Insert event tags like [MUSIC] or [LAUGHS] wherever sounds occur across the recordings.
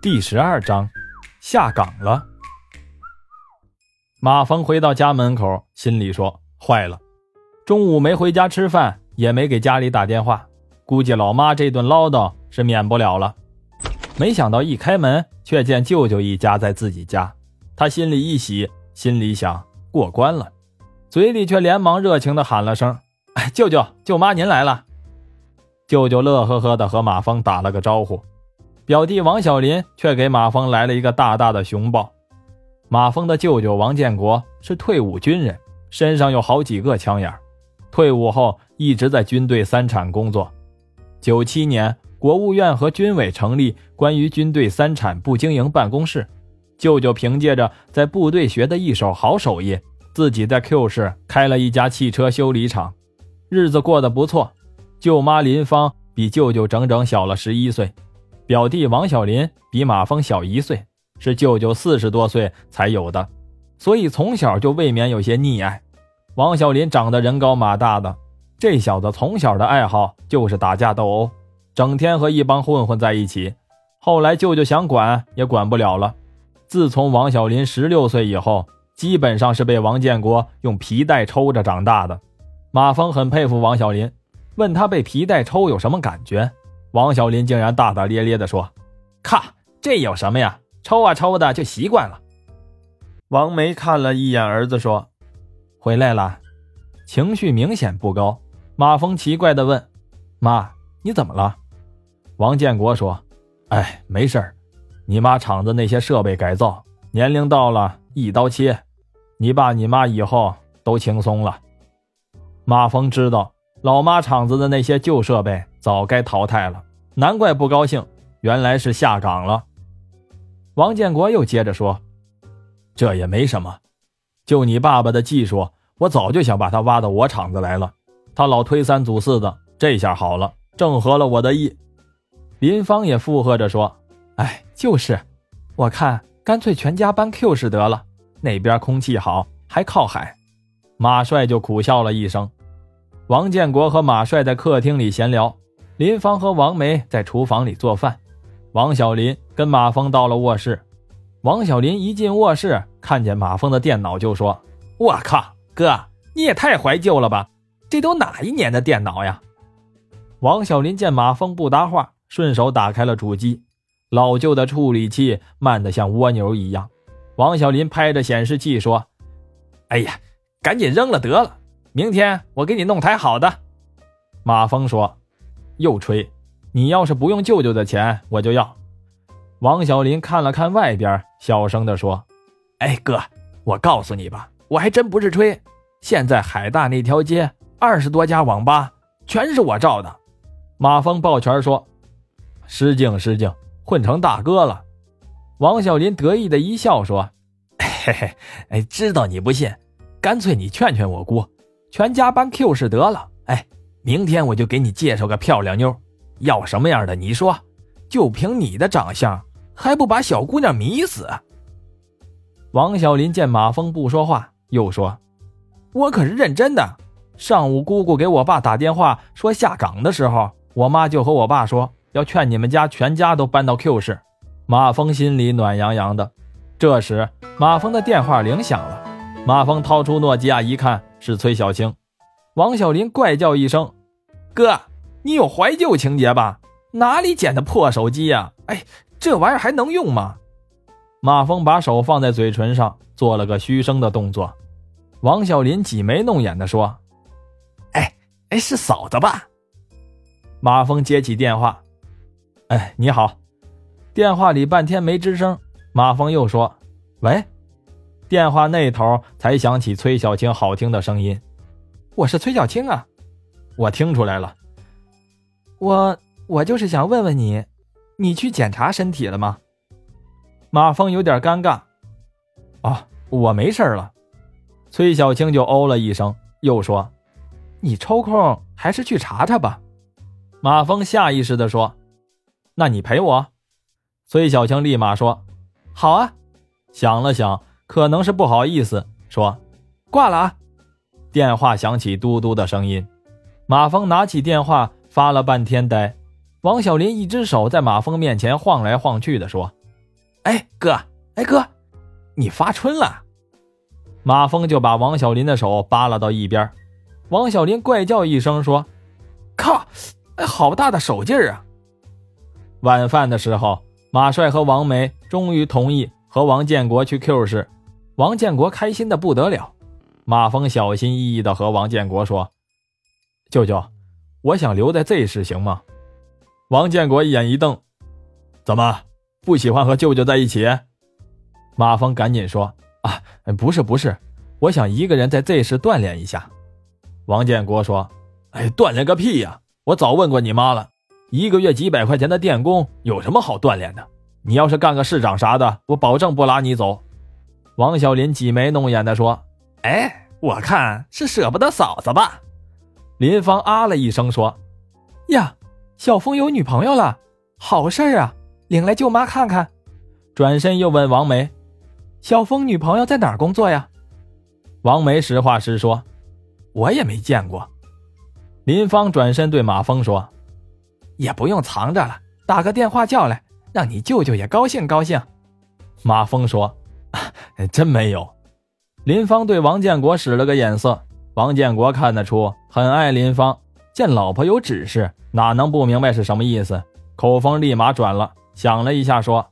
第十二章，下岗了。马峰回到家门口，心里说：“坏了，中午没回家吃饭，也没给家里打电话，估计老妈这顿唠叨是免不了了。”没想到一开门，却见舅舅一家在自己家，他心里一喜，心里想过关了，嘴里却连忙热情地喊了声：“哎，舅舅、舅妈，您来了！”舅舅乐呵呵地和马峰打了个招呼。表弟王小林却给马峰来了一个大大的熊抱。马峰的舅舅王建国是退伍军人，身上有好几个枪眼。退伍后一直在军队三产工作。九七年，国务院和军委成立关于军队三产部经营办公室。舅舅凭借着在部队学的一手好手艺，自己在 Q 市开了一家汽车修理厂，日子过得不错。舅妈林芳比舅舅整整小了十一岁。表弟王小林比马峰小一岁，是舅舅四十多岁才有的，所以从小就未免有些溺爱。王小林长得人高马大的，这小子从小的爱好就是打架斗殴，整天和一帮混混在一起。后来舅舅想管也管不了了。自从王小林十六岁以后，基本上是被王建国用皮带抽着长大的。马峰很佩服王小林，问他被皮带抽有什么感觉。王小林竟然大大咧咧地说：“咔，这有什么呀？抽啊抽的就习惯了。”王梅看了一眼儿子，说：“回来了。”情绪明显不高。马峰奇怪地问：“妈，你怎么了？”王建国说：“哎，没事儿。你妈厂子那些设备改造，年龄到了，一刀切。你爸你妈以后都轻松了。”马峰知道老妈厂子的那些旧设备。早该淘汰了，难怪不高兴，原来是下岗了。王建国又接着说：“这也没什么，就你爸爸的技术，我早就想把他挖到我厂子来了。他老推三阻四的，这下好了，正合了我的意。”林芳也附和着说：“哎，就是，我看干脆全家搬 Q 市得了，那边空气好，还靠海。”马帅就苦笑了一声。王建国和马帅在客厅里闲聊。林芳和王梅在厨房里做饭，王小林跟马峰到了卧室。王小林一进卧室，看见马峰的电脑就说：“我靠，哥，你也太怀旧了吧？这都哪一年的电脑呀？”王小林见马峰不答话，顺手打开了主机，老旧的处理器慢得像蜗牛一样。王小林拍着显示器说：“哎呀，赶紧扔了得了，明天我给你弄台好的。”马峰说。又吹，你要是不用舅舅的钱，我就要。王小林看了看外边，小声地说：“哎，哥，我告诉你吧，我还真不是吹。现在海大那条街二十多家网吧，全是我罩的。”马峰抱拳说：“失敬失敬，混成大哥了。”王小林得意的一笑说：“ [LAUGHS] 嘿嘿，哎，知道你不信，干脆你劝劝我姑，全家搬 Q 市得了。”哎。明天我就给你介绍个漂亮妞，要什么样的你说，就凭你的长相，还不把小姑娘迷死？王小林见马峰不说话，又说：“我可是认真的。上午姑姑给我爸打电话说下岗的时候，我妈就和我爸说要劝你们家全家都搬到 Q 市。”马峰心里暖洋洋的。这时，马峰的电话铃响了，马峰掏出诺基亚一看，是崔小青。王小林怪叫一声。哥，你有怀旧情节吧？哪里捡的破手机呀？哎，这玩意儿还能用吗？马峰把手放在嘴唇上，做了个嘘声的动作。王小林挤眉弄眼的说：“哎哎，是嫂子吧？”马峰接起电话：“哎，你好。”电话里半天没吱声。马峰又说：“喂。”电话那头才响起崔小青好听的声音：“我是崔小青啊。”我听出来了，我我就是想问问你，你去检查身体了吗？马峰有点尴尬。哦，我没事了。崔小青就哦了一声，又说：“你抽空还是去查查吧。”马峰下意识的说：“那你陪我。”崔小青立马说：“好啊。”想了想，可能是不好意思，说：“挂了啊。”电话响起嘟嘟的声音。马峰拿起电话，发了半天呆。王小林一只手在马峰面前晃来晃去的说：“哎哥，哎哥，你发春了！马峰就把王小林的手扒拉到一边。王小林怪叫一声说：“靠，哎，好大的手劲儿啊！”晚饭的时候，马帅和王梅终于同意和王建国去 Q 市。王建国开心的不得了。马峰小心翼翼的和王建国说：“舅舅，我想留在 Z 市，行吗？”王建国一眼一瞪：“怎么不喜欢和舅舅在一起？”马峰赶紧说：“啊，不是不是，我想一个人在 Z 市锻炼一下。”王建国说：“哎，锻炼个屁呀！我早问过你妈了，一个月几百块钱的电工有什么好锻炼的？你要是干个市长啥的，我保证不拉你走。”王小林挤眉弄眼地说：“哎，我看是舍不得嫂子吧？”林芳啊了一声说：“呀，小峰有女朋友了，好事啊！领来舅妈看看。”转身又问王梅：“小峰女朋友在哪儿工作呀？”王梅实话实说：“我也没见过。”林芳转身对马峰说：“也不用藏着了，打个电话叫来，让你舅舅也高兴高兴。”马峰说。真没有，林芳对王建国使了个眼色。王建国看得出很爱林芳，见老婆有指示，哪能不明白是什么意思？口风立马转了，想了一下说：“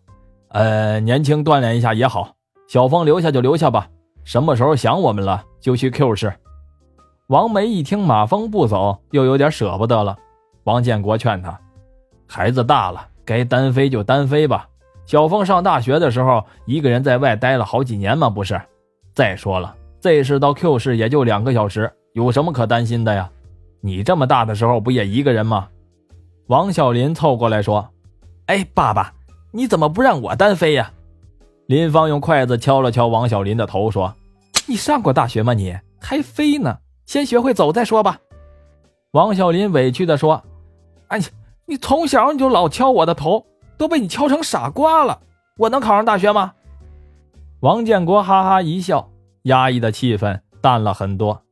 呃，年轻锻炼一下也好，小峰留下就留下吧。什么时候想我们了，就去 Q 市。”王梅一听马峰不走，又有点舍不得了。王建国劝他：“孩子大了，该单飞就单飞吧。”小峰上大学的时候，一个人在外待了好几年嘛，不是？再说了，Z 市到 Q 市也就两个小时，有什么可担心的呀？你这么大的时候不也一个人吗？王小林凑过来说：“哎，爸爸，你怎么不让我单飞呀？”林芳用筷子敲了敲王小林的头，说：“你上过大学吗？你还飞呢？先学会走再说吧。”王小林委屈地说：“哎，你从小你就老敲我的头。”都被你敲成傻瓜了，我能考上大学吗？王建国哈哈一笑，压抑的气氛淡了很多。